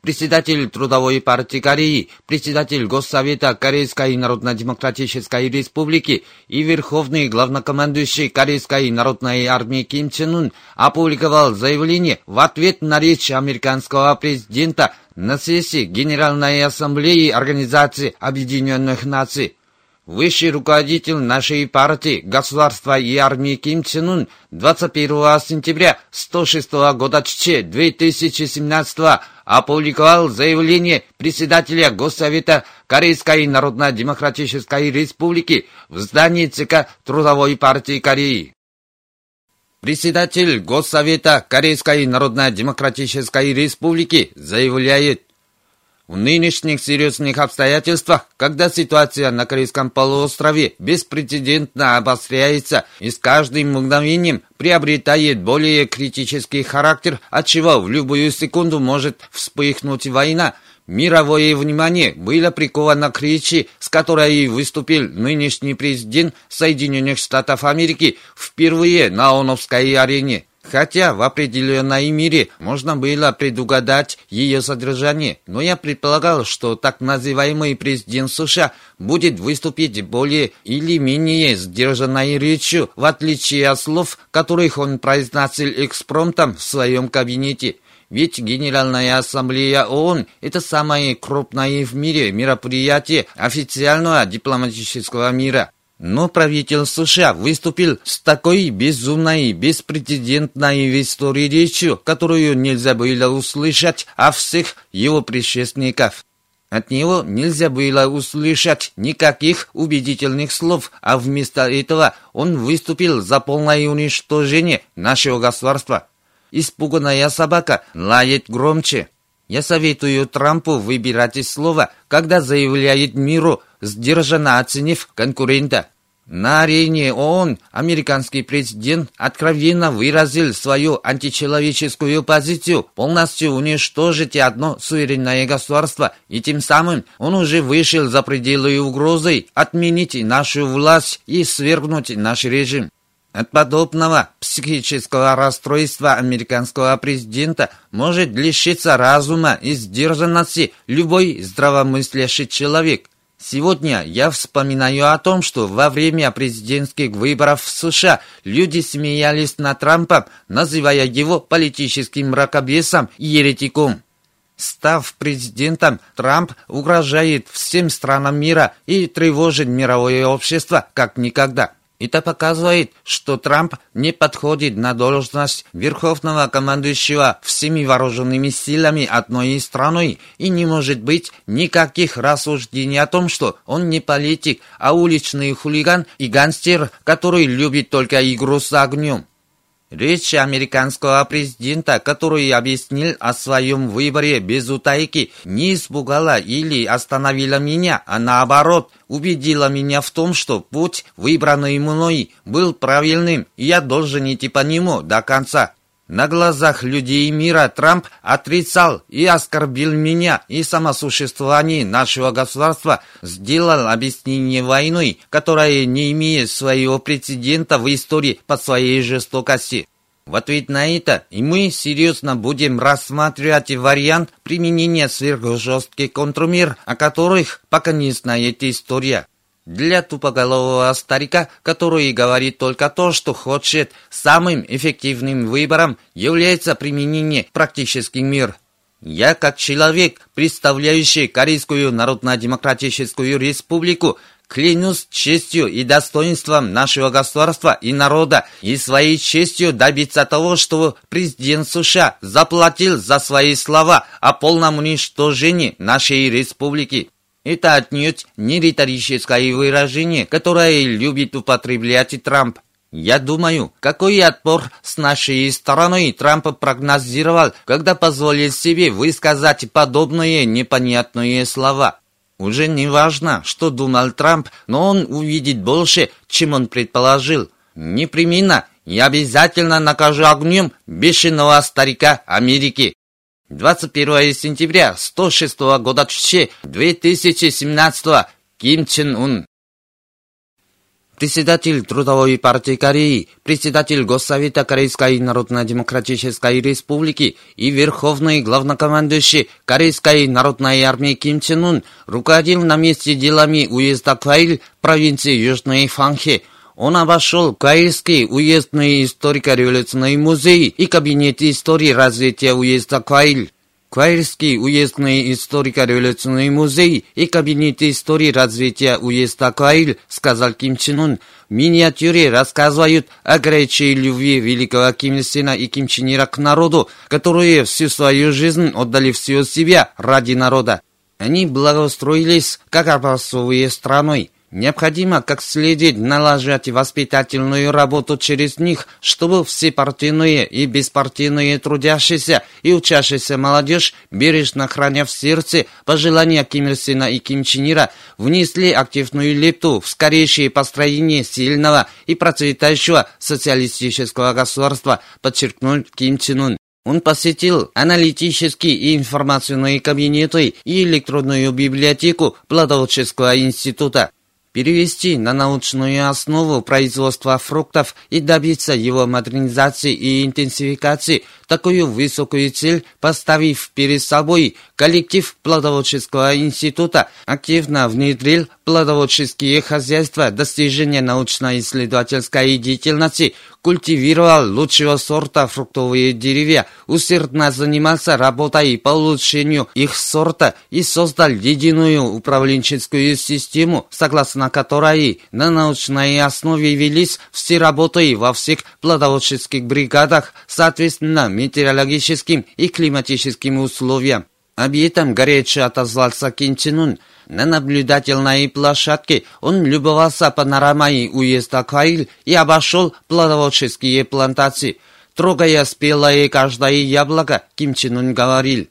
Председатель Трудовой партии Кореи, председатель Госсовета Корейской Народно-Демократической Республики и верховный главнокомандующий Корейской Народной армии Ким Чен Ун опубликовал заявление в ответ на речь американского президента на сессии Генеральной Ассамблеи Организации Объединенных Наций. Высший руководитель нашей партии, государства и армии Ким Чен Ун 21 сентября 106 года ЧЧ 2017 опубликовал заявление председателя Госсовета Корейской Народно-Демократической Республики в здании ЦК Трудовой партии Кореи. Председатель Госсовета Корейской Народно-Демократической Республики заявляет, в нынешних серьезных обстоятельствах, когда ситуация на Корейском полуострове беспрецедентно обостряется и с каждым мгновением приобретает более критический характер, отчего в любую секунду может вспыхнуть война, мировое внимание было приковано к речи, с которой выступил нынешний президент Соединенных Штатов Америки впервые на ОНовской арене. Хотя в определенной мере можно было предугадать ее содержание, но я предполагал, что так называемый президент США будет выступить более или менее сдержанной речью, в отличие от слов, которых он произносил экспромтом в своем кабинете. Ведь Генеральная Ассамблея ООН – это самое крупное в мире мероприятие официального дипломатического мира. Но правительство США выступил с такой безумной, беспрецедентной в истории речью, которую нельзя было услышать от всех его предшественников. От него нельзя было услышать никаких убедительных слов, а вместо этого он выступил за полное уничтожение нашего государства. Испуганная собака лает громче. Я советую Трампу выбирать слово, когда заявляет миру, сдержанно оценив конкурента. На арене ООН американский президент откровенно выразил свою античеловеческую позицию полностью уничтожить одно суверенное государство, и тем самым он уже вышел за пределы угрозы отменить нашу власть и свергнуть наш режим. От подобного психического расстройства американского президента может лишиться разума и сдержанности любой здравомыслящий человек. Сегодня я вспоминаю о том, что во время президентских выборов в США люди смеялись над Трампом, называя его политическим мракобесом и еретиком. Став президентом, Трамп угрожает всем странам мира и тревожит мировое общество как никогда. Это показывает, что Трамп не подходит на должность верховного командующего всеми вооруженными силами одной страной и не может быть никаких рассуждений о том, что он не политик, а уличный хулиган и гангстер, который любит только игру с огнем. Речь американского президента, который объяснил о своем выборе без утайки, не испугала или остановила меня, а наоборот, убедила меня в том, что путь, выбранный мной, был правильным, и я должен идти по нему до конца. На глазах людей мира Трамп отрицал и оскорбил меня и самосуществование нашего государства, сделал объяснение войной, которая не имеет своего прецедента в истории по своей жестокости. В ответ на это и мы серьезно будем рассматривать вариант применения сверхжестких контрмер, о которых пока не знает история. Для тупоголового старика, который говорит только то, что хочет, самым эффективным выбором является применение практический мир. Я, как человек, представляющий Корейскую Народно-Демократическую Республику, клянусь честью и достоинством нашего государства и народа и своей честью добиться того, что президент США заплатил за свои слова о полном уничтожении нашей республики. Это отнюдь не риторическое выражение, которое любит употреблять Трамп. Я думаю, какой отпор с нашей стороны Трамп прогнозировал, когда позволил себе высказать подобные непонятные слова. Уже не важно, что думал Трамп, но он увидит больше, чем он предположил. Непременно и обязательно накажу огнем бешеного старика Америки. 21 сентября 106 года 2017 Ким Чен Ун председатель Трудовой партии Кореи, председатель Госсовета Корейской Народно-Демократической Республики и верховный главнокомандующий Корейской Народной армии Ким Чен Ун руководил на месте делами уезда Квайль провинции Южной Фанхи. Он обошел Каирский уездный историко-революционный музей и кабинет истории развития уезда Квайль. Квайрский уездный историко-революционный музей и кабинет истории развития уезда Квайль, сказал Ким Чен Ун, в миниатюре рассказывают о горячей любви великого Ким Ир и Ким Чен Ира к народу, которые всю свою жизнь отдали всего себя ради народа. Они благоустроились как образцовые страной. Необходимо как следует налаживать воспитательную работу через них, чтобы все партийные и беспартийные трудящиеся и учащиеся молодежь, бережно храня в сердце пожелания Ким Ир Сена и Ким Чен Ира, внесли активную лепту в скорейшее построение сильного и процветающего социалистического государства, подчеркнул Ким Чен Ун. Он посетил аналитические и информационные кабинеты и электронную библиотеку Плодоводческого института перевести на научную основу производства фруктов и добиться его модернизации и интенсификации, такую высокую цель поставив перед собой, коллектив Плодоводческого института активно внедрил плодоводческие хозяйства достижения научно-исследовательской деятельности, культивировал лучшего сорта фруктовые деревья, усердно занимался работой по улучшению их сорта и создал единую управленческую систему, согласно которой на научной основе велись все работы во всех плодоводческих бригадах, соответственно метеорологическим и климатическим условиям. Об этом горячо отозвался Ким Чен Ун. На наблюдательной площадке он любовался панорамой уезда Каиль и обошел плодоводческие плантации. Трогая спелое каждое яблоко, Ким Чен Ун говорил.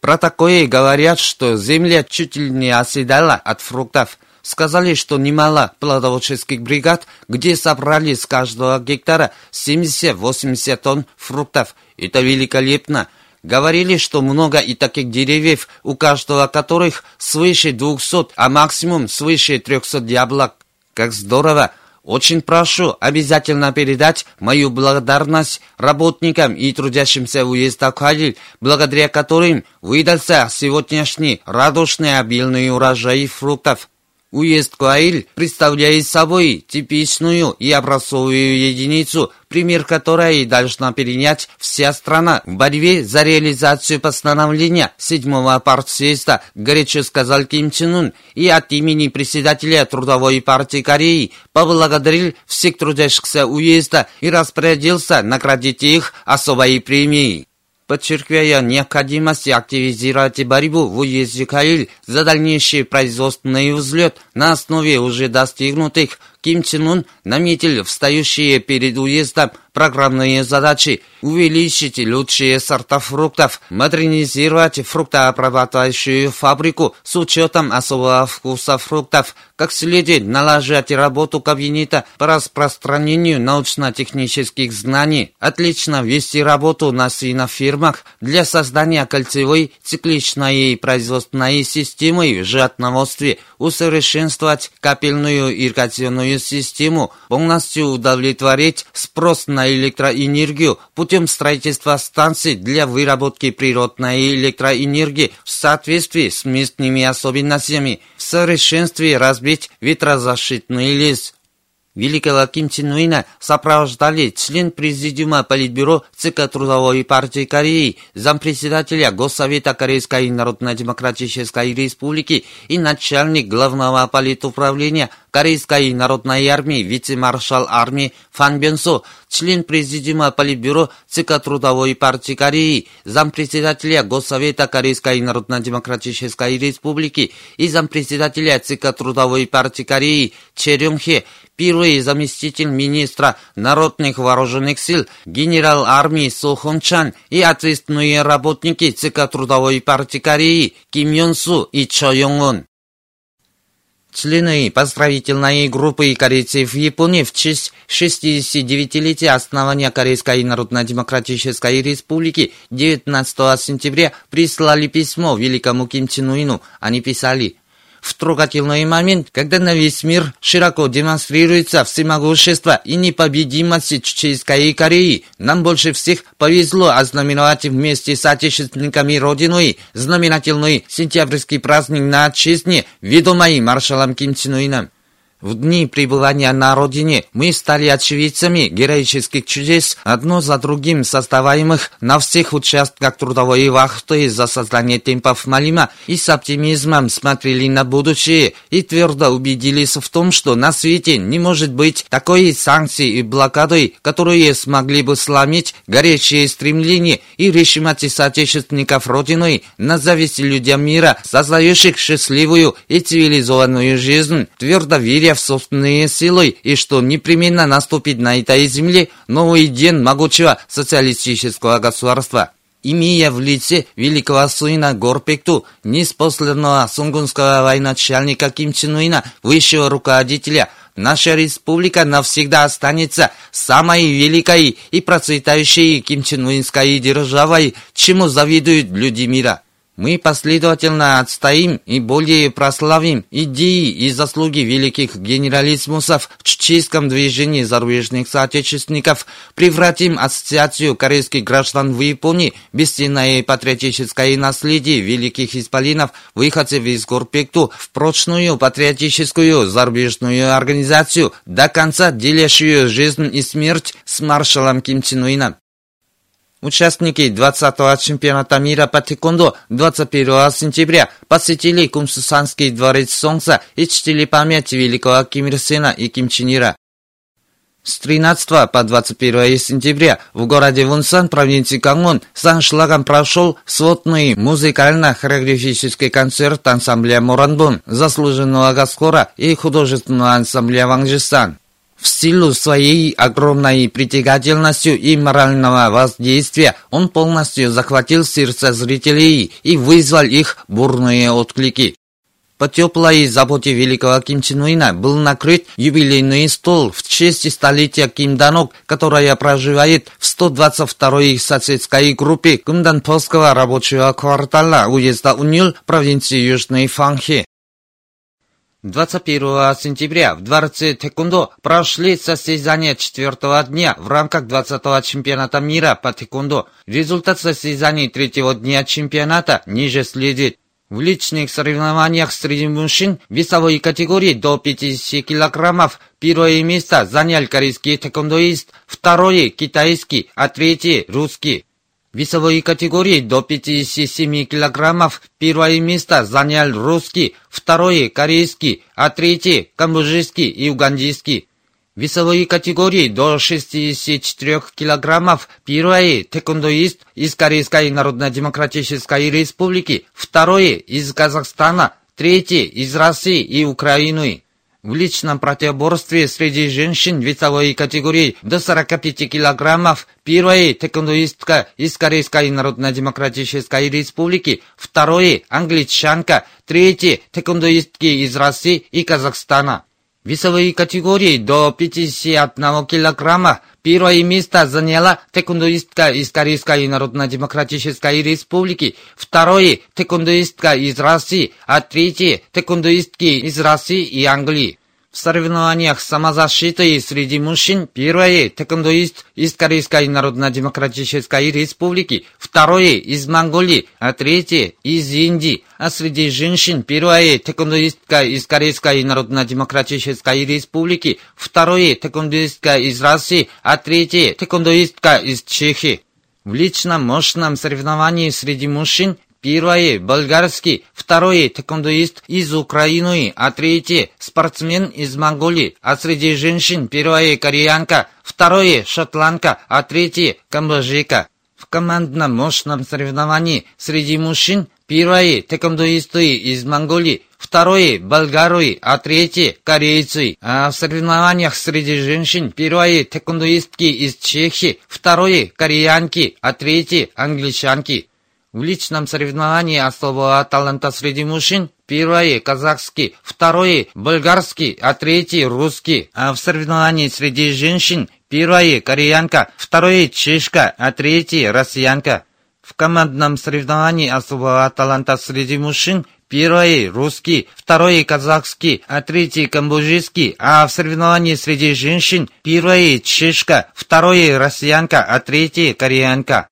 Про такое говорят, что земля чуть ли не оседала от фруктов. Сказали, что немало плодоводческих бригад, где собрали с каждого гектара 70-80 тонн фруктов. Это великолепно. Говорили, что много и таких деревьев, у каждого которых свыше 200, а максимум свыше 300 яблок. Как здорово! Очень прошу обязательно передать мою благодарность работникам и трудящимся уезда Калиль, благодаря которым выдался сегодняшний радушный обильный урожай фруктов. Уезд Куаиль представляет собой типичную и образцовую единицу, пример которой должна перенять вся страна в борьбе за реализацию постановления 7-го партсъезда, горячо сказал Ким Чен Ун, и от имени председателя Трудовой партии Кореи поблагодарил всех трудящихся уезда и распорядился наградить их особой премией подчеркивая необходимость активизировать борьбу. В уезде Каиль за дальнейший производственный взлет на основе уже достигнутых Ким Чен Ун наметил встающие перед уездом программные задачи увеличить лучшие сорта фруктов, модернизировать фруктообрабатывающую фабрику с учетом особого вкуса фруктов, как следует налаживать работу кабинета по распространению научно-технических знаний, отлично вести работу на свинофермах для создания кольцевой цикличной производственной системы в животноводстве, усовершенствовать капельную ирригационную систему, полностью удовлетворить спрос на электроэнергию путем строительства станций для выработки природной электроэнергии в соответствии с местными особенностями, в совершенстве разбить ветрозащитный лес, Великого Ким сопровождали член Президиума Политбюро ЦК Трудовой партии Кореи, зампредседателя Госсовета Корейской Народно-Демократической Республики и начальник главного политуправления Корейской народной армии, вице-маршал армии Фан Бенсо, член Президиума Политбюро ЦК Трудовой партии Кореи, зампредседателя Госсовета Корейской Народно-Демократической Республики и зампредседателя ЦК Трудовой партии Кореи Че Рюнхе первый заместитель министра народных вооруженных сил, генерал армии Сохун Чан и ответственные работники ЦК Трудовой партии Кореи Ким Йон Су и Чо Йонг Члены поздравительной группы корейцев Японии в честь 69-летия основания Корейской Народно-Демократической Республики 19 сентября прислали письмо великому Ким Чен Уину. Они писали в трогательный момент, когда на весь мир широко демонстрируется всемогущество и непобедимость Чеченской Кореи, нам больше всех повезло ознаменовать вместе с отечественниками Родиной знаменательный сентябрьский праздник на отчизне, ведомый маршалом Ким Чен Ыном. В дни пребывания на родине мы стали очевидцами героических чудес, одно за другим создаваемых на всех участках трудовой вахты за создание темпов Малима и с оптимизмом смотрели на будущее и твердо убедились в том, что на свете не может быть такой санкции и блокады, которые смогли бы сломить горячие стремления и решимости соотечественников Родины на зависть людям мира, создающих счастливую и цивилизованную жизнь, твердо веря в собственные силы и что непременно наступит на этой земле новый день могучего социалистического государства. Имея в лице великого сына Горпекту, неспосланного сунгунского военачальника Ким Чен Уина, высшего руководителя, наша республика навсегда останется самой великой и процветающей Ким Чен Уинской державой, чему завидуют люди мира. Мы последовательно отстоим и более прославим идеи и заслуги великих генералиссимусов в чеченском движении зарубежных соотечественников, превратим ассоциацию корейских граждан в Японии, бесценное патриотическое наследие великих исполинов, выходцев из Горпекту, в прочную патриотическую зарубежную организацию, до конца делящую жизнь и смерть с маршалом Ким Чен Ыном. Участники 20-го чемпионата мира по тэквондо 21 сентября посетили Кумсусанский дворец Солнца и чтили память великого Ким Ир Сена и Ким Чен Ира. С 13 по 21 сентября в городе Вунсан, провинции Кангон, с аншлагом прошел сводный музыкально-хореографический концерт ансамбля Моранбун, заслуженного Гаскора и художественного ансамбля Вангжисан. В силу своей огромной притягательностью и морального воздействия он полностью захватил сердце зрителей и вызвал их бурные отклики. По теплой заботе великого Ким Чен Уина был накрыт юбилейный стол в честь столетия Ким Данок, которая проживает в 122-й соседской группе Кумданпосского рабочего квартала уезда Унюл провинции Южной Фанхи. 21 сентября в Дворце Тэквондо прошли состязания четвертого дня в рамках 20-го чемпионата мира по тэквондо. Результат состязаний третьего дня чемпионата ниже следует. В личных соревнованиях среди мужчин весовой категории до 50 килограммов первое место занял корейский тэквондоист, второе – китайский, а третье – русский. Весовой категории до 57 килограммов первое место занял русский, второе – корейский, а третье – камбоджийский и угандийский. Весовой категории до 64 килограммов первое – тэквондоист из Корейской Народно-Демократической Республики, второе – из Казахстана, третье – из России и Украины. В личном противоборстве среди женщин весовой категории до 45 килограммов первая тэквондоистка из Корейской Народно-Демократической Республики, второе англичанка, третье тэквондоистки из России и Казахстана. Весовые категории до 51 килограмма первое место заняла тэквондоистка из Корейской Народно-Демократической Республики, второе тэквондоистка из России, а третье тэквондоистки из России и Англии. В соревнованиях самозащиты среди мужчин первое тэквондоист из Корейской Народно-Демократической Республики, второе из Монголии, а третье из Индии а среди женщин первая тэквондоистка из Корейской Народно-Демократической Республики, вторая тэквондоистка из России, а третья тэквондоистка из Чехии. В личном мощном соревновании среди мужчин Первое – болгарский, второе – тэквондоист из Украины, а третье – спортсмен из Монголии, а среди женщин первое – кореянка, второе – шотландка, а третье – камбоджийка. В командном мощном соревновании среди мужчин первые тэквондоисты из Монголии, второе – болгары, а третье – корейцы. А в соревнованиях среди женщин первые тэквондоистки из Чехии, второе – кореянки, а третье – англичанки. В личном соревновании особого таланта среди мужчин первое – казахский, второе – болгарский, а третье – русский. А в соревновании среди женщин первое – кореянка, второе – чешка, а третье – россиянка. В командном соревновании особого таланта среди мужчин Первый – русский, второй – казахский, а третий – камбоджийский, а в соревновании среди женщин первый – чешка, второй – россиянка, а третий – кореянка.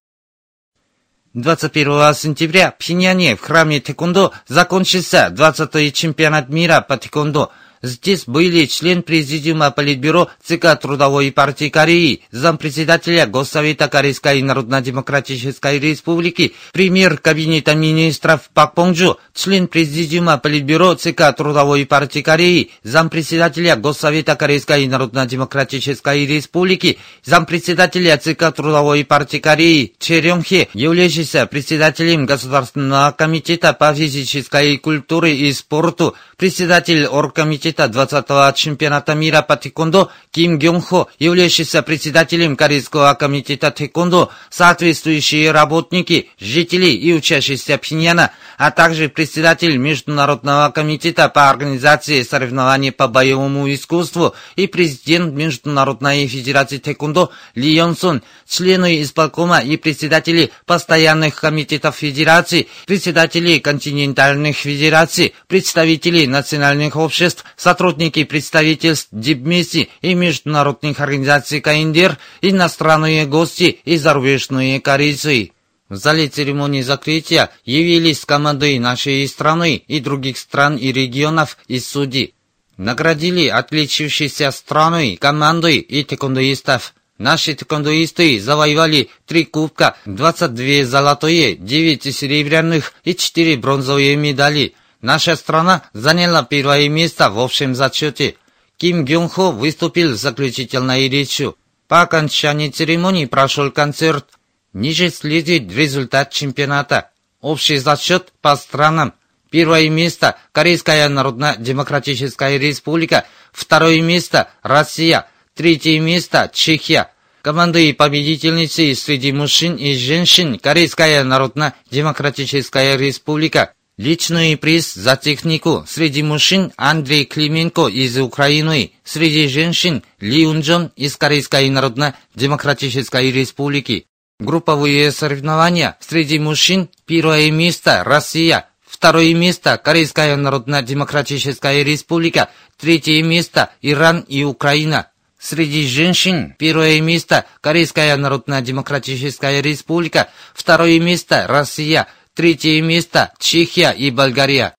21 сентября в Пхеньяне в храме Тэквондо закончился 20-й чемпионат мира по Тэквондо – Здесь были член Президиума Политбюро ЦК Трудовой партии Кореи, зампредседателя Госсовета Корейской Народно-Демократической Республики, премьер Кабинета министров Пак Понджу, член Президиума Политбюро ЦК Трудовой партии Кореи, зампредседателя Госсовета Корейской Народно-Демократической Республики, зампредседателя ЦК Трудовой партии Кореи Че Рёнхе, являющийся председателем Государственного комитета по физической культуре и спорту, председатель оргкомитета 20-го чемпионата мира по тэквондо Ким Гёнхо, являющийся председателем Корейского комитета тэквондо, соответствующие работники, жители и учащиеся Пхеньяна, а также председатель Международного комитета по организации соревнований по боевому искусству и президент Международной федерации тэквондо Ли Йонсон, члены исполкома и председатели постоянных комитетов федерации, председатели континентальных федераций, представители национальных обществ, сотрудники представительств Дипмиси и международных организаций КНДР, иностранные гости и зарубежные корейцы. В зале церемонии закрытия явились команды нашей страны и других стран и регионов и судей. Наградили отличившиеся страны, команды и тэквондоистов. Наши тэквондоисты завоевали три кубка, 22 золотые, 9 серебряных и 4 бронзовые медали – Наша страна заняла первое место в общем зачете. Ким Гюнхо выступил с заключительной речью. По окончании церемонии прошел концерт. Ниже следует результат чемпионата. Общий зачет по странам. Первое место – Корейская Народно-Демократическая Республика. Второе место – Россия. Третье место – Чехия. Команды и победительницы среди мужчин и женщин Корейская Народно-Демократическая Республика. Личный приз за технику среди мужчин Андрей Клименко из Украины, среди женщин Ли Унджон из Корейской Народно-Демократической Республики. Групповые соревнования среди мужчин первое место Россия, второе место Корейская Народно-Демократическая Республика, третье место Иран и Украина. Среди женщин первое место Корейская Народно-Демократическая Республика, второе место Россия, Третье место – Чехия и Болгария.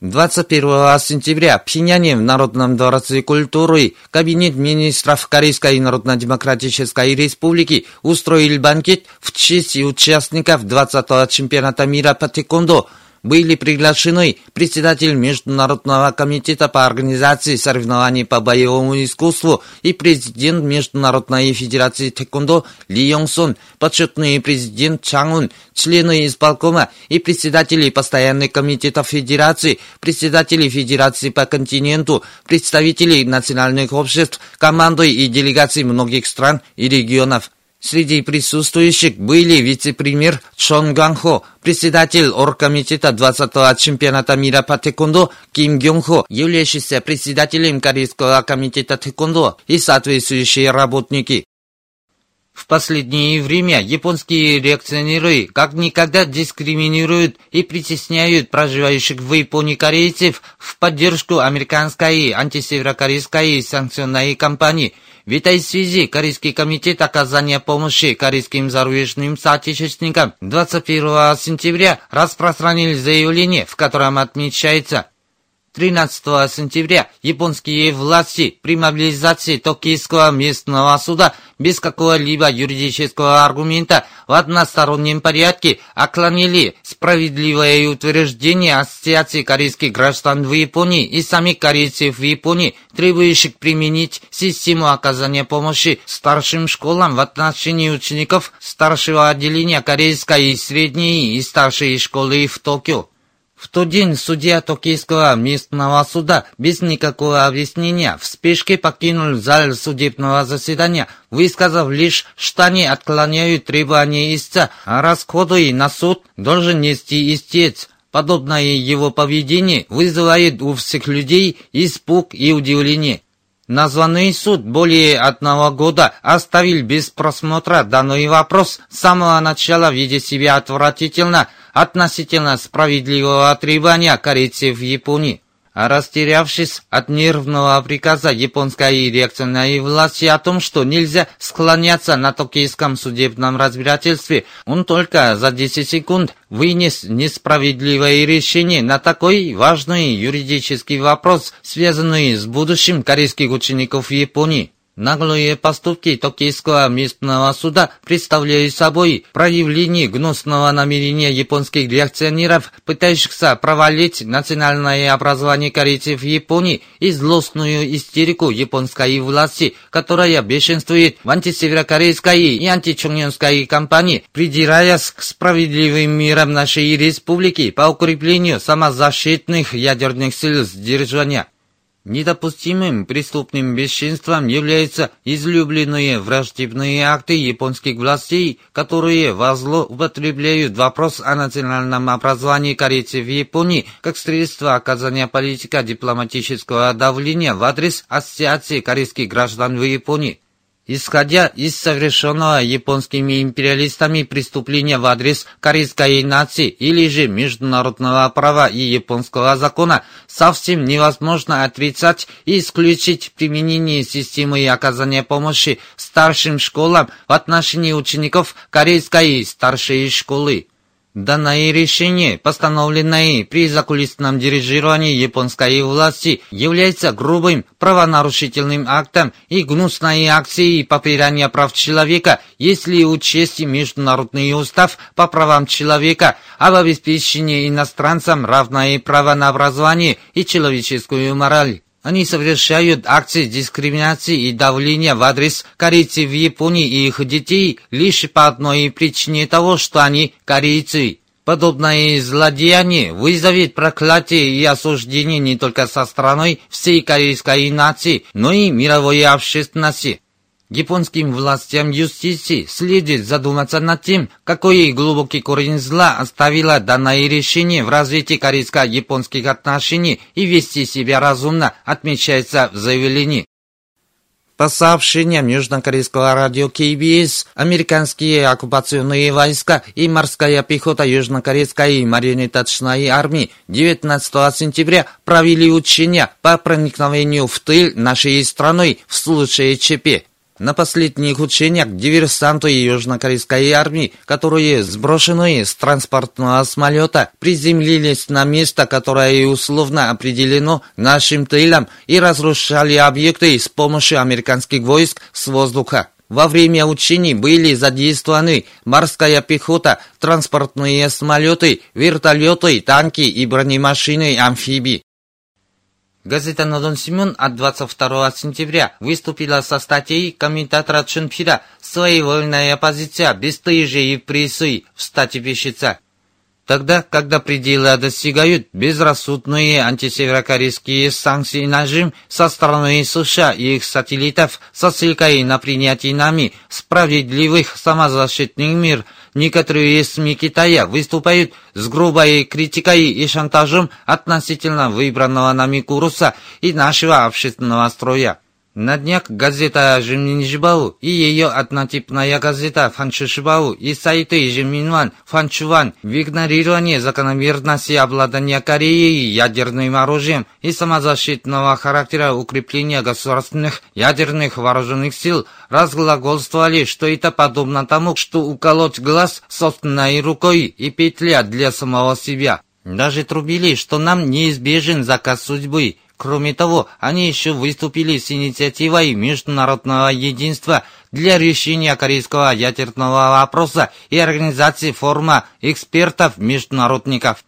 21 сентября в Пхеньяне в Народном дворце культуры Кабинет министров Корейской Народно-Демократической Республики устроил банкет в честь участников 20-го чемпионата мира по тэквондо – были приглашены председатель Международного комитета по организации соревнований по боевому искусству и президент Международной федерации тэквондо Ли Йонсон, почетный президент Чангун, члены исполкома и председатели постоянных комитетов федерации, председатели федерации по континенту, представители национальных обществ, команды и делегации многих стран и регионов. Среди присутствующих были вице-премьер Чон Ганхо, председатель оргкомитета 20-го чемпионата мира по тэквондо Ким Гёнхо, являющийся председателем Корейского комитета тэквондо и соответствующие работники. В последнее время японские реакционеры как никогда дискриминируют и притесняют проживающих в Японии корейцев в поддержку американской антисеверокорейской санкционной кампании – в этой связи Корейский комитет оказания помощи корейским зарубежным соотечественникам 21 сентября распространил заявление, в котором отмечается 13 сентября японские власти при мобилизации Токийского местного суда без какого-либо юридического аргумента в одностороннем порядке отклонили справедливое утверждение Ассоциации корейских граждан в Японии и самих корейцев в Японии, требующих применить систему оказания помощи старшим школам в отношении учеников старшего отделения корейской средней и старшей школы в Токио. В тот день судья Токийского местного суда без никакого объяснения в спешке покинул зал судебного заседания, высказав лишь, что они отклоняют требования истца, а расходы на суд должен нести истец. Подобное его поведение вызывает у всех людей испуг и удивление. Названный суд более одного года оставил без просмотра данный вопрос с самого начала, видя себя отвратительно – относительно справедливого требования корейцев в Японии. А растерявшись от нервного приказа японской реакционной власти о том, что нельзя склоняться на токийском судебном разбирательстве, он только за 10 секунд вынес несправедливое решение на такой важный юридический вопрос, связанный с будущим корейских учеников Японии. Наглые поступки Токийского местного суда представляют собой проявление гнусного намерения японских реакционеров, пытающихся провалить национальное образование корейцев Японии и злостную истерику японской власти, которая бешенствует в антисеверокорейской и античонгненской кампании, придираясь к справедливым мирам нашей республики по укреплению самозащитных ядерных сил сдерживания. Недопустимым преступным бесчинством являются излюбленные враждебные акты японских властей, которые во зло употребляют вопрос о национальном образовании корейцев в Японии как средство оказания политика дипломатического давления в адрес Ассоциации корейских граждан в Японии. Исходя из совершенного японскими империалистами преступления в адрес корейской нации или же международного права и японского закона, совсем невозможно отрицать и исключить применение системы оказания помощи старшим школам в отношении учеников корейской старшей школы. Данное решение, постановленное при закулисном дирижировании японской власти, является грубым правонарушительным актом и гнусной акцией попирания прав человека, если учесть Международный устав по правам человека об обеспечении иностранцам равное право на образование и человеческую мораль. Они совершают акции дискриминации и давления в адрес корейцев в Японии и их детей лишь по одной причине того, что они корейцы. Подобное злодеяние вызовет проклятие и осуждение не только со стороны всей корейской нации, но и мировой общественности. Японским властям юстиции следует задуматься над тем, какой глубокий корень зла оставило данное решение в развитии корейско-японских отношений и вести себя разумно, отмечается в заявлении. По сообщениям Южнокорейского радио КБС, американские оккупационные войска и морская пехота Южнокорейской марионеточной армии 19 сентября провели учения по проникновению в тыл нашей страной в случае ЧП. На последних учениях диверсанты южнокорейской армии, которые сброшенные с транспортного самолета приземлились на место, которое условно определено нашим тылом и разрушали объекты с помощью американских войск с воздуха. Во время учений были задействованы морская пехота, транспортные самолеты, вертолеты, танки и бронемашины амфибии. Газета «Нодон Симон» от 22 сентября выступила со статьей комментатора Чунпида «Своевольная оппозиция, бесстыжие и прессы» в статье пишется. Тогда, когда пределы достигают безрассудные антисеверокорейские санкции нажим со стороны США и их сателлитов со ссылкой на принятие нами справедливых самозащитных мер – Некоторые СМИ Китая выступают с грубой критикой и шантажом относительно выбранного нами курса и нашего общественного строя. На днях газета «Жимнинжибау» и ее однотипная газета «Фанчушибау» и сайты «Жиминван», «Фанчуван» в игнорировании закономерности обладания Кореей ядерным оружием и самозащитного характера укрепления государственных ядерных вооруженных сил разглагольствовали, что это подобно тому, что уколоть глаз собственной рукой и петля для самого себя. Даже трубили, что нам неизбежен заказ судьбы. Кроме того, они еще выступили с инициативой международного единства для решения корейского ядерного вопроса и организации форума экспертов-международников.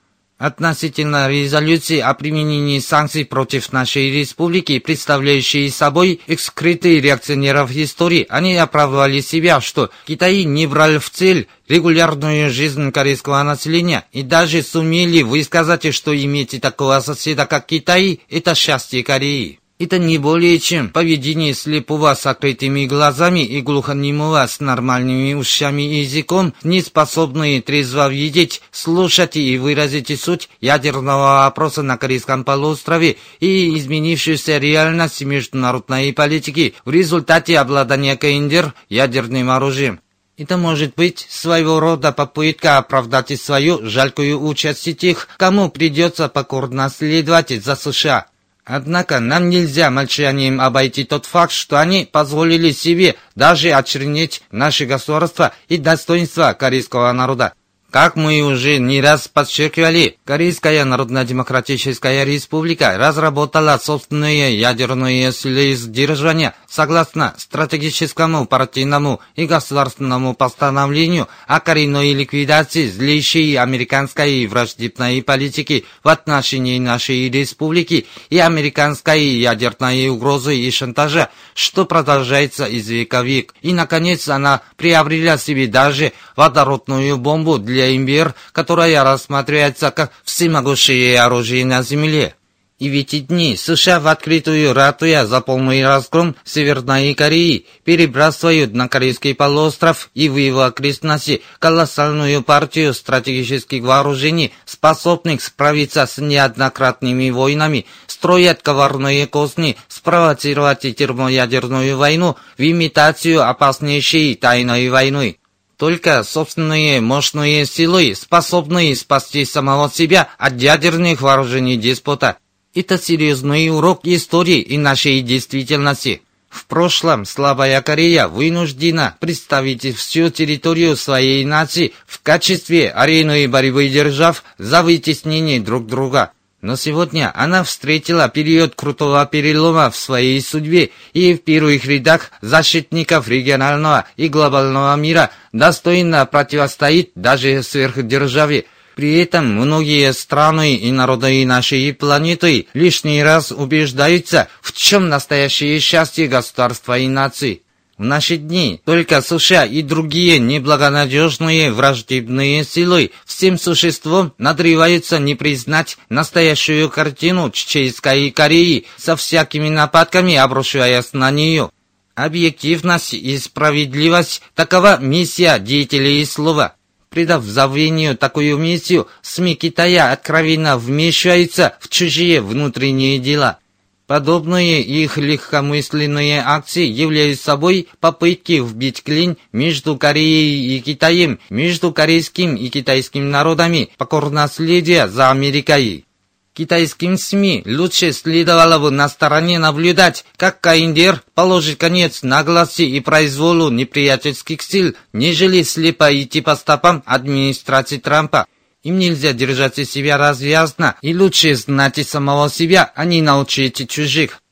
Относительно резолюции о применении санкций против нашей республики, представляющей собой экскрытые реакционеров истории, они оправдывали себя, что Китай не брал в цель регулярную жизнь корейского населения и даже сумели высказать, что иметь такого соседа, как Китай, это счастье Кореи. Это не более чем поведение слепого с открытыми глазами и глухонемого с нормальными ушами и языком, не способные трезво видеть, слушать и выразить суть ядерного вопроса на Корейском полуострове и изменившуюся реальность международной политики в результате обладания КНДР ядерным оружием. Это может быть своего рода попытка оправдать свою жалкую участь тех, кому придется покорно следовать за США. Однако нам нельзя молчанием обойти тот факт, что они позволили себе даже очернить наше государство и достоинство корейского народа. Как мы уже не раз подчеркивали, Корейская Народно-Демократическая Республика разработала собственное ядерное силы сдержания согласно стратегическому партийному и государственному постановлению о коренной ликвидации злейшей американской враждебной политики в отношении нашей республики и американской ядерной угрозы и шантажа, что продолжается из века в век. И, наконец, она приобрела себе даже водородную бомбу для имбир, которая рассматривается как всемогущее оружие на Земле. И в эти дни США в открытую ратуя за полный разгром Северной Кореи перебрасывают на Корейский полуостров и в его окрестности колоссальную партию стратегических вооружений, способных справиться с неоднократными войнами, строят коварные козни, спровоцировать термоядерную войну в имитацию опаснейшей тайной войны. Только собственные мощные силы, способные спасти самого себя от ядерных вооружений деспота. Это серьезный урок истории и нашей действительности. В прошлом слабая Корея вынуждена представить всю территорию своей нации в качестве арены борьбы держав за вытеснение друг друга. Но сегодня она встретила период крутого перелома в своей судьбе и в первых рядах защитников регионального и глобального мира достойно противостоит даже сверхдержаве. При этом многие страны и народы нашей планеты лишний раз убеждаются, в чем настоящее счастье государства и нации. В наши дни только США и другие неблагонадежные враждебные силы всем существом надрываются не признать настоящую картину Чеченской Кореи со всякими нападками, обрушиваясь на нее. Объективность и справедливость – такова миссия деятелей слова. Придав забвению такую миссию, СМИ Китая откровенно вмешиваются в чужие внутренние дела – Подобные их легкомысленные акции являются собой попытки вбить клин между Кореей и Китаем, между корейским и китайским народами, покорно следя за Америкой. Китайским СМИ лучше следовало бы на стороне наблюдать, как КНДР положит конец наглости и произволу неприятельских сил, нежели слепо идти по стопам администрации Трампа. Им нельзя держать себя развязно, и лучше знать самого себя, а не научить чужих.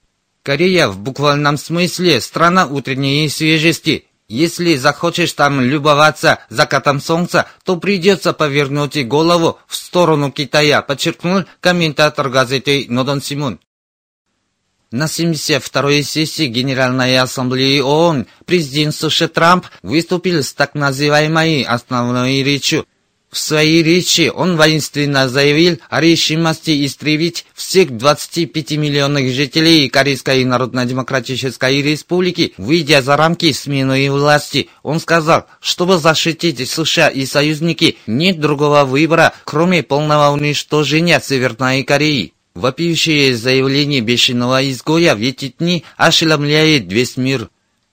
Корея в буквальном смысле страна утренней свежести. Если захочешь там любоваться закатом солнца, то придется повернуть голову в сторону Китая, подчеркнул комментатор газеты Нодон Симон. На 72-й сессии Генеральной Ассамблеи ООН президент США Трамп выступил с так называемой основной речью, в своей речи он воинственно заявил о решимости истребить всех 25 миллионных жителей Корейской Народно-Демократической Республики, выйдя за рамки смены власти. Он сказал, чтобы защитить США и союзники, нет другого выбора, кроме полного уничтожения Северной Кореи. Вопиющее заявление бешеного изгоя в эти дни ошеломляет весь мир.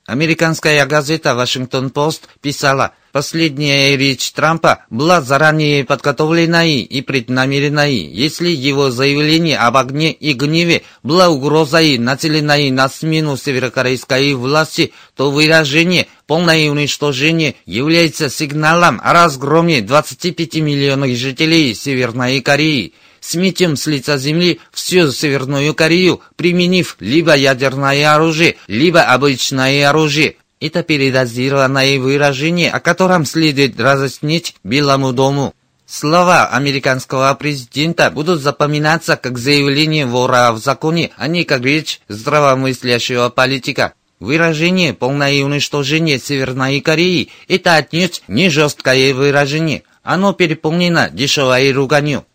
Американская газета «Вашингтон-Пост» писала – Последняя речь Трампа была заранее подготовленной и преднамеренной, если его заявление об огне и гневе было угрозой, нацеленной на смену северокорейской власти, то выражение «полное уничтожение» является сигналом о разгроме 25 миллионов жителей Северной Кореи. Сметем с лица земли всю Северную Корею, применив либо ядерное оружие, либо обычное оружие. Это передозированное выражение, о котором следует разъяснить Белому дому. Слова американского президента будут запоминаться как заявление вора в законе, а не как речь здравомыслящего политика. Выражение «полное уничтожение Северной Кореи» – это отнюдь не жесткое выражение. Оно переполнено дешевой руганью.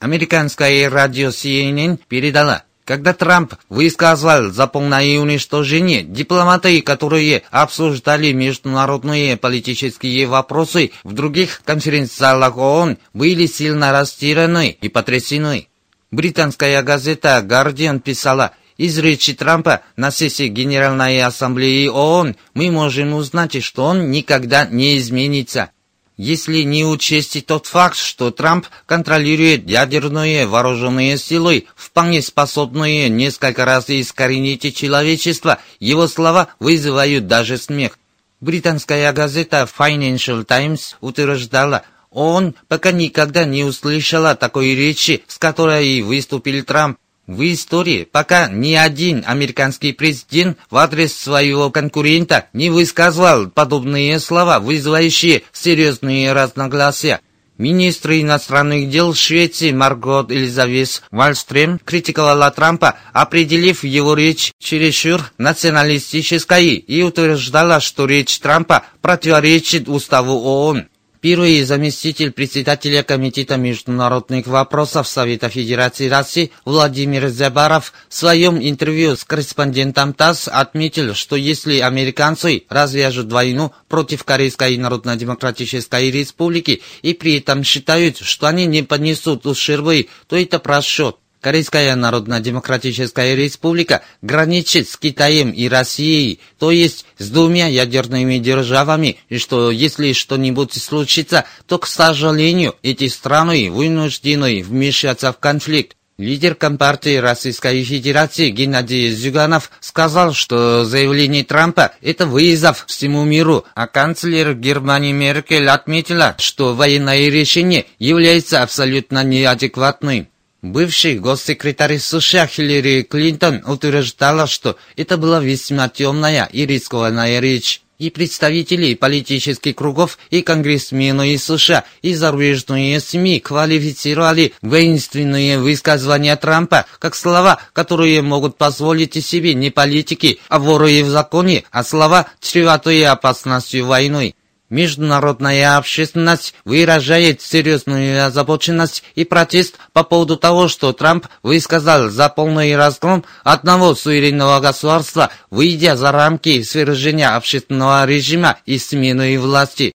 Американское радио CNN передало, когда Трамп высказывал за полное уничтожение, дипломаты, которые обсуждали международные политические вопросы в других конференциях ООН, были сильно растеряны и потрясены. Британская газета «Гардиан» писала, из речи Трампа на сессии Генеральной Ассамблеи ООН мы можем узнать, что он никогда не изменится если не учесть тот факт, что Трамп контролирует ядерные вооруженные силы, вполне способные несколько раз искоренить человечество, его слова вызывают даже смех. Британская газета Financial Times утверждала, он пока никогда не услышала такой речи, с которой выступил Трамп. В истории пока ни один американский президент в адрес своего конкурента не высказывал подобные слова, вызывающие серьезные разногласия. Министр иностранных дел Швеции Маргот Элизавес Вальстрем критиковала Трампа, определив его речь чересчур националистической и утверждала, что речь Трампа противоречит уставу ООН. Первый заместитель председателя Комитета международных вопросов Совета Федерации России Владимир Зебаров в своем интервью с корреспондентом ТАСС отметил, что если американцы развяжут войну против Корейской Народно-Демократической Республики и при этом считают, что они не понесут ущербы, то это просчет. Корейская Народно-Демократическая Республика граничит с Китаем и Россией, то есть с двумя ядерными державами, и что если что-нибудь случится, то, к сожалению, эти страны вынуждены вмешаться в конфликт. Лидер Компартии Российской Федерации Геннадий Зюганов сказал, что заявление Трампа – это вызов всему миру, а канцлер Германии Меркель отметила, что военное решение является абсолютно неадекватным. Бывший госсекретарь США Хиллари Клинтон утверждала, что это была весьма темная и рискованная речь. И представители политических кругов, и конгрессмены из США, и зарубежные СМИ квалифицировали воинственные высказывания Трампа как слова, которые могут позволить себе не политики, а воры в законе, а слова, чреватые опасностью войны. Международная общественность выражает серьезную озабоченность и протест по поводу того, что Трамп высказал за полный разгром одного суверенного государства, выйдя за рамки свержения общественного режима и смены власти.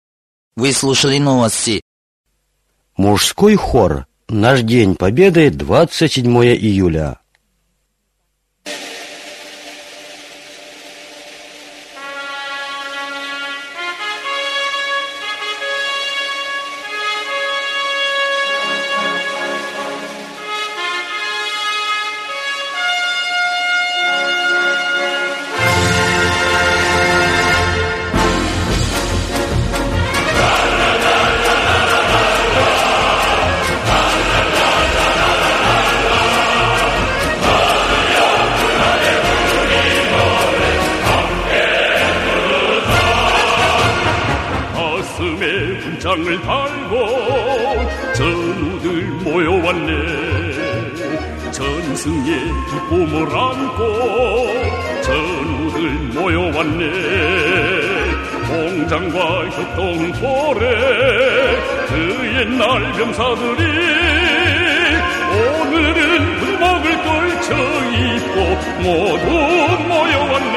Вы слушали новости. Мужской хор. Наш день победы 27 июля. 전우들 모여왔네. 공장과 협동포래 그 옛날 병사들이 오늘은 군복을 걸쳐 입고 모두 모여왔네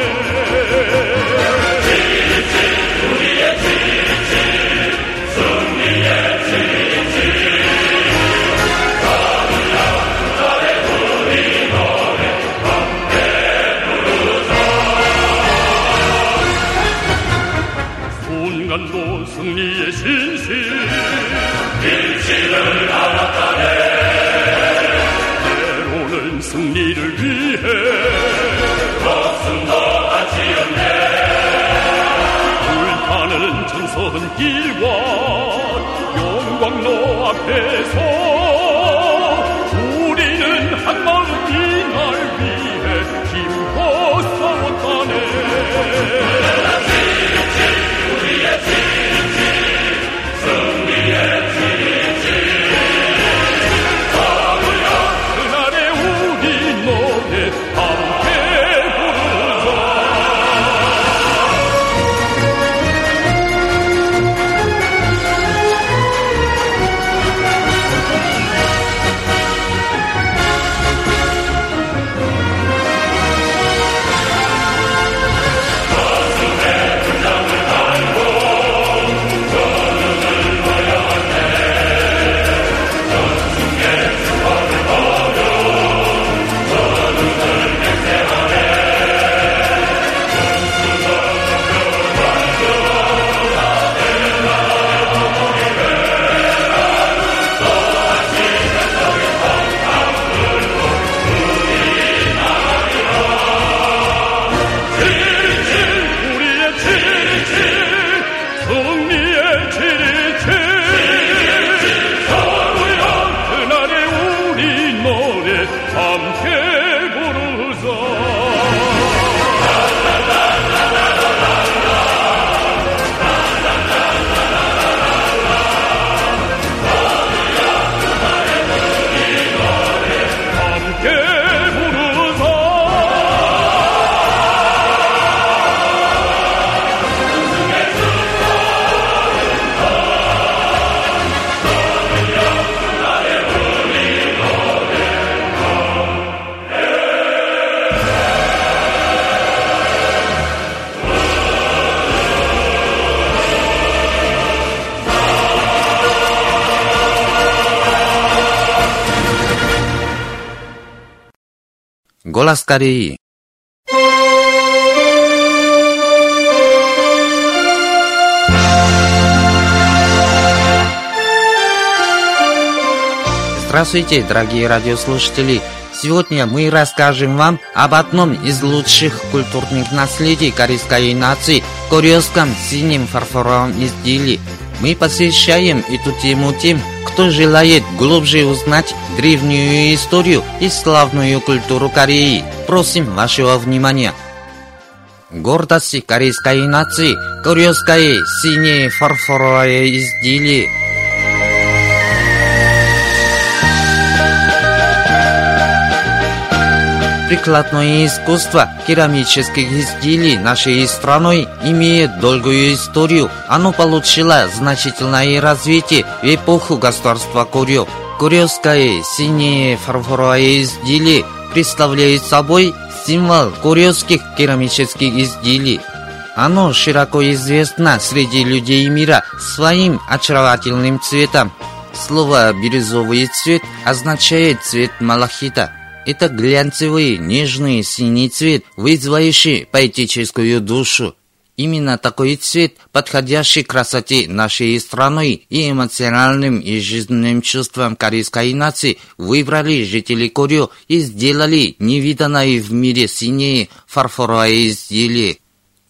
승리의 신심 때로는 승리를 위해 불타는 전선 길과 영광로 앞에서 Голос Кореи. Здравствуйте, дорогие радиослушатели! Сегодня мы расскажем вам об одном из лучших культурных наследий корейской нации – корейском синем фарфоровом изделии. Мы посвящаем эту тему тем, кто желает глубже узнать древнюю историю и славную культуру Кореи. Просим вашего внимания. Гордость корейской нации – корейское синее фарфоровое изделие – Прикладное искусство керамических изделий нашей страной имеет долгую историю. Оно получило значительное развитие в эпоху государства Корю. Корейское синее фарфоровое изделие представляет собой символ корейских керамических изделий. Оно широко известно среди людей мира своим очаровательным цветом. Слово «бирюзовый цвет» означает цвет малахита. Это глянцевый, нежный синий цвет, вызывающий поэтическую душу. Именно такой цвет, подходящий красоте нашей страны и эмоциональным и жизненным чувствам корейской нации, выбрали жители Корю и сделали невиданное в мире синее фарфоровое изделие.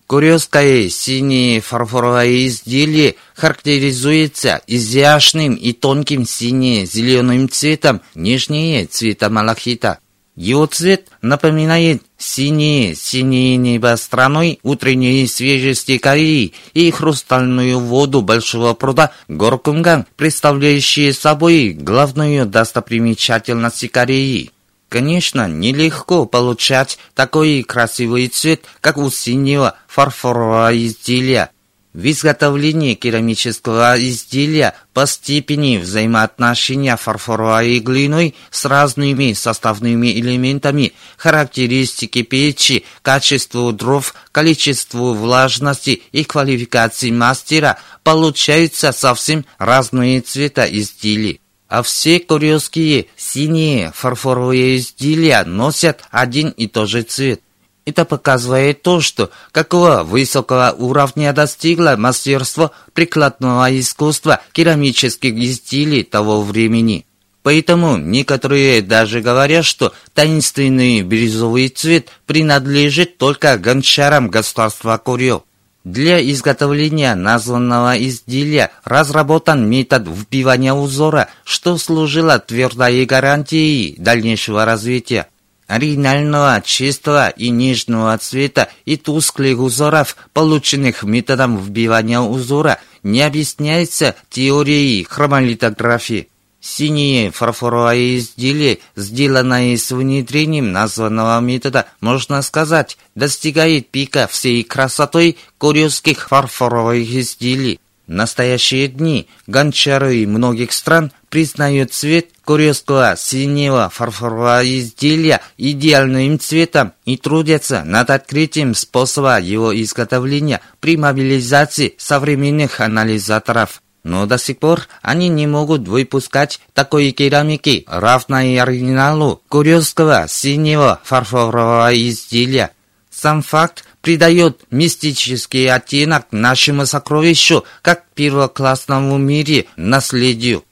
Корейское синее фарфоровое изделие характеризуется изящным и тонким сине-зеленым цветом, нежнее цвета малахита. Его цвет напоминает синее, синее небо страной, утренней свежести Кореи и хрустальную воду большого пруда Горкунган, представляющие собой главную достопримечательность Кореи. Конечно, нелегко получать такой красивый цвет, как у синего фарфорового изделия. В изготовлении керамического изделия по степени взаимоотношения фарфоровой глиной с разными составными элементами, характеристики печи, качеству дров, количеству влажности и квалификации мастера получаются совсем разные цвета изделий. А все корейские синие фарфоровые изделия носят один и тот же цвет. Это показывает то, что какого высокого уровня достигло мастерство прикладного искусства керамических изделий того времени. Поэтому некоторые даже говорят, что таинственный бирюзовый цвет принадлежит только гончарам государства Курё. Для изготовления названного изделия разработан метод вбивания узора, что служило твердой гарантией дальнейшего развития. Оригинального, чистого и нежного цвета и тусклых узоров, полученных методом вбивания узора, не объясняется теорией хромолитографии. Синие фарфоровые изделия, сделанные с внедрением названного метода, можно сказать, достигает пика всей красотой курильских фарфоровых изделий. В настоящие дни гончары многих стран признают цвет курильского синего фарфорового изделия идеальным цветом и трудятся над открытием способа его изготовления при мобилизации современных анализаторов. Но до сих пор они не могут выпускать такой керамики, равной оригиналу курильского синего фарфорового изделия. Сам факт придает мистический оттенок нашему сокровищу, как первоклассному мире наследию.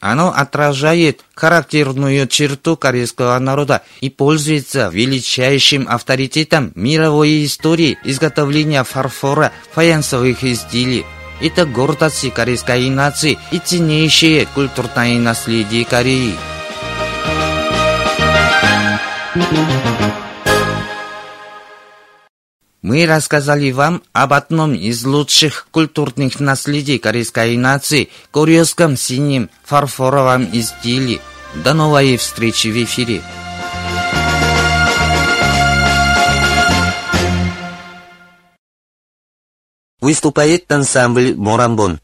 Оно отражает характерную черту корейского народа и пользуется величайшим авторитетом мировой истории изготовления фарфора фаянсовых изделий. Это гордость корейской нации и ценнейшее культурное наследие Кореи. Мы рассказали вам об одном из лучших культурных наследий корейской нации – корейском синем фарфоровом изделии. До новой встречи в эфире. Выступает ансамбль «Морамбон».